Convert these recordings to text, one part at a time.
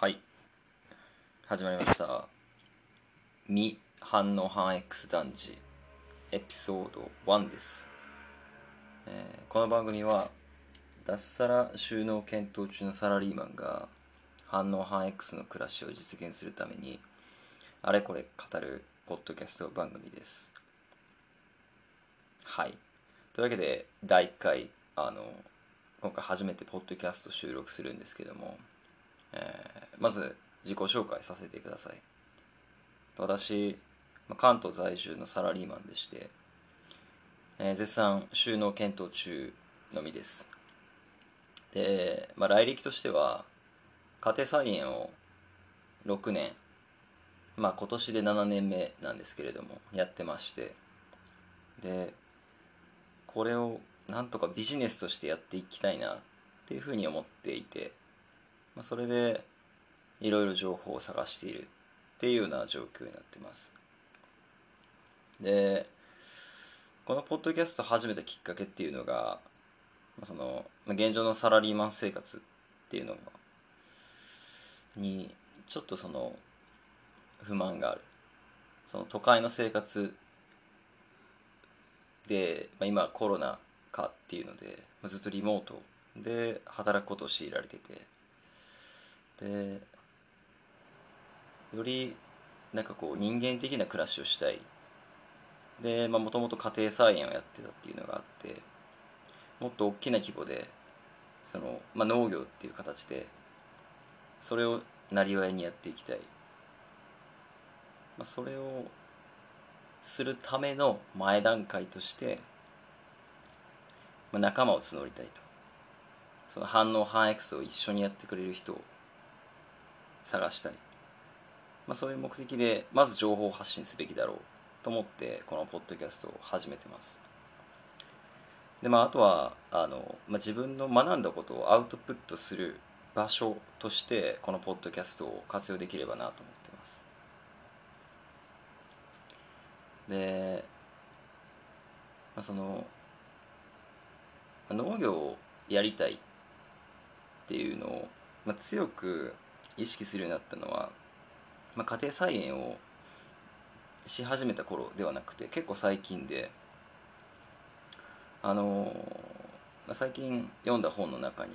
はい。始まりました「未反応反 X 団地」エピソード1です、えーこの番組は脱サラ収納検討中のサラリーマンが反応反 X の暮らしを実現するためにあれこれ語るポッドキャスト番組です。はい。というわけで第1回あの今回初めてポッドキャスト収録するんですけどもえーまず自己紹介させてください。私関東在住のサラリーマンでして、えー絶賛収納検討中のみです。で、まあ、来歴としては家庭菜園を6年まあ今年で7年目なんですけれどもやってまして。でこれをなんとかビジネスとしてやっていきたいなっていうふうに思っていて。まあ、それでいろいろ情報を探しているっていうような状況になってます。でこのポッドキャスト始めたきっかけっていうのがまあそのまあ現状のサラリーマン生活っていうのがにちょっとその不満がある。その都会の生活で、まあ、今コロナ禍っていうので、まあずっとリモートで働くことを強いられてて。でよりなんかこう人間的な暮らしをしたい。でもともと家庭菜園をやってたっていうのがあってもっと大きな規模でその、まあ、農業っていう形でそれをなりわいにやっていきたい、まあ、それをするための前段階として、まあ、仲間を募りたいと。その反応反 X を一緒にやってくれる人を探したい、まあ、そういう目的でまず情報を発信すべきだろうと思ってこのポッドキャストを始めてます。でまああとはあの、まあ、自分の学んだことをアウトプットする場所としてこのポッドキャストを活用できればなと思ってます。で、まあ、その農業をやりたいっていうのを、まあ、強く意識するようになったのは、まあ、家庭菜園をし始めた頃ではなくて結構最近であのま最近読んだ本の中に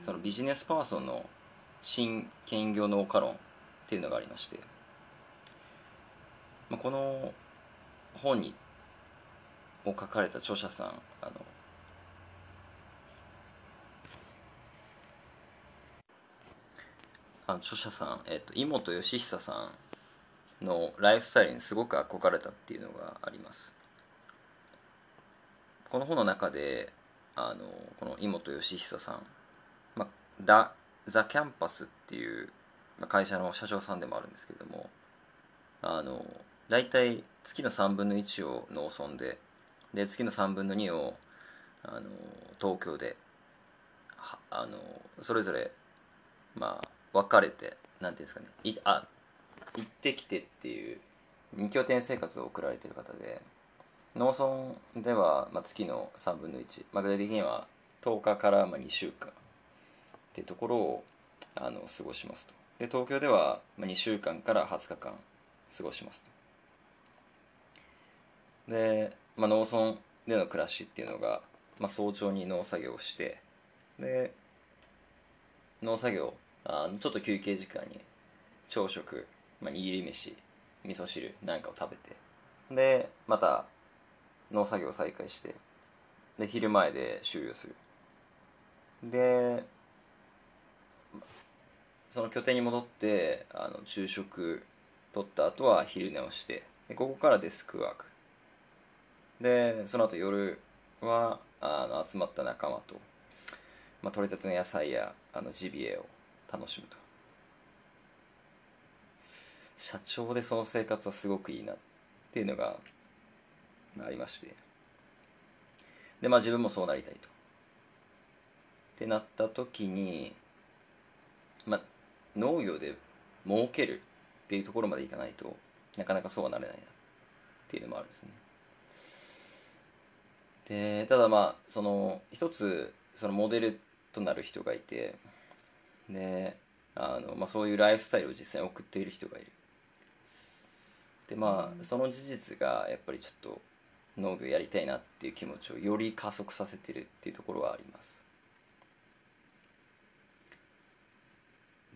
そのビジネスパーソンの新兼業農家論っていうのがありまして、まあ、この本にを書かれた著者さんあのあの著者さん、えっと、井本義久さんのライフスタイルにすごく憧れたっていうのがあります。この本の中であのこの井本義久さん、まあ、ダザ・キャンパスっていうまあ会社の社長さんでもあるんですけれどもあの大体月の3分の1を農村でで月の3分の2をあの東京ではあのそれぞれまあ分かれてなんていうんですかね。いあ行ってきてっていう二拠点生活を送られてる方で農村では、まあ、月の3分の1、まあ、具体的には10日からまあ2週間っていうところをあの過ごしますと。で東京ではまあ2週間から20日間過ごしますと。で、まあ、農村での暮らしっていうのが、まあ、早朝に農作業をしてで農作業あのちょっと休憩時間に朝食、まあ、握り飯味噌汁なんかを食べてでまた農作業再開してで昼前で終了する。でその拠点に戻ってあの昼食取った後は昼寝をしてでここからデスクワーク。でその後夜はあの集まった仲間と、まあ、取れたての野菜やあのジビエを楽しむと。社長でその生活はすごくいいなっていうのがあありまして。でまあ自分もそうなりたいと。ってなった時にまあ農業で儲けるっていうところまでいかないとなかなかそうはなれないなっていうのもあるんですね。でただまあその一つそのモデルとなる人がいてであの、まあ、そういうライフスタイルを実際に送っている人がいる。でまあその事実がやっぱりちょっと農業やりたいなっていう気持ちをより加速させてるっていうところはあります。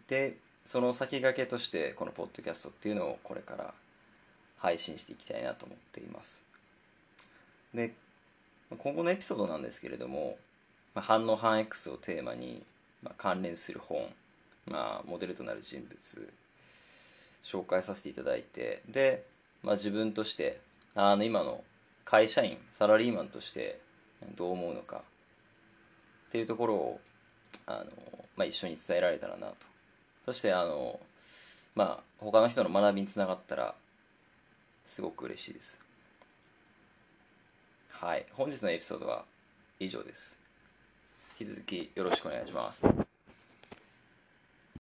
でその先駆けとしてこのポッドキャストっていうのをこれから配信していきたいなと思っています。で今後のエピソードなんですけれども、まあ、反応反 X をテーマに、まあ、関連する本、まあ、モデルとなる人物紹介させていただいてで、まあ、自分としてあの今の会社員サラリーマンとしてどう思うのかっていうところをあの、まあ、一緒に伝えられたらなと。そしてあのまあ他の人の学びにつながったらすごく嬉しいです。はい。本日のエピソードは以上です。引き続きよろしくお願いします。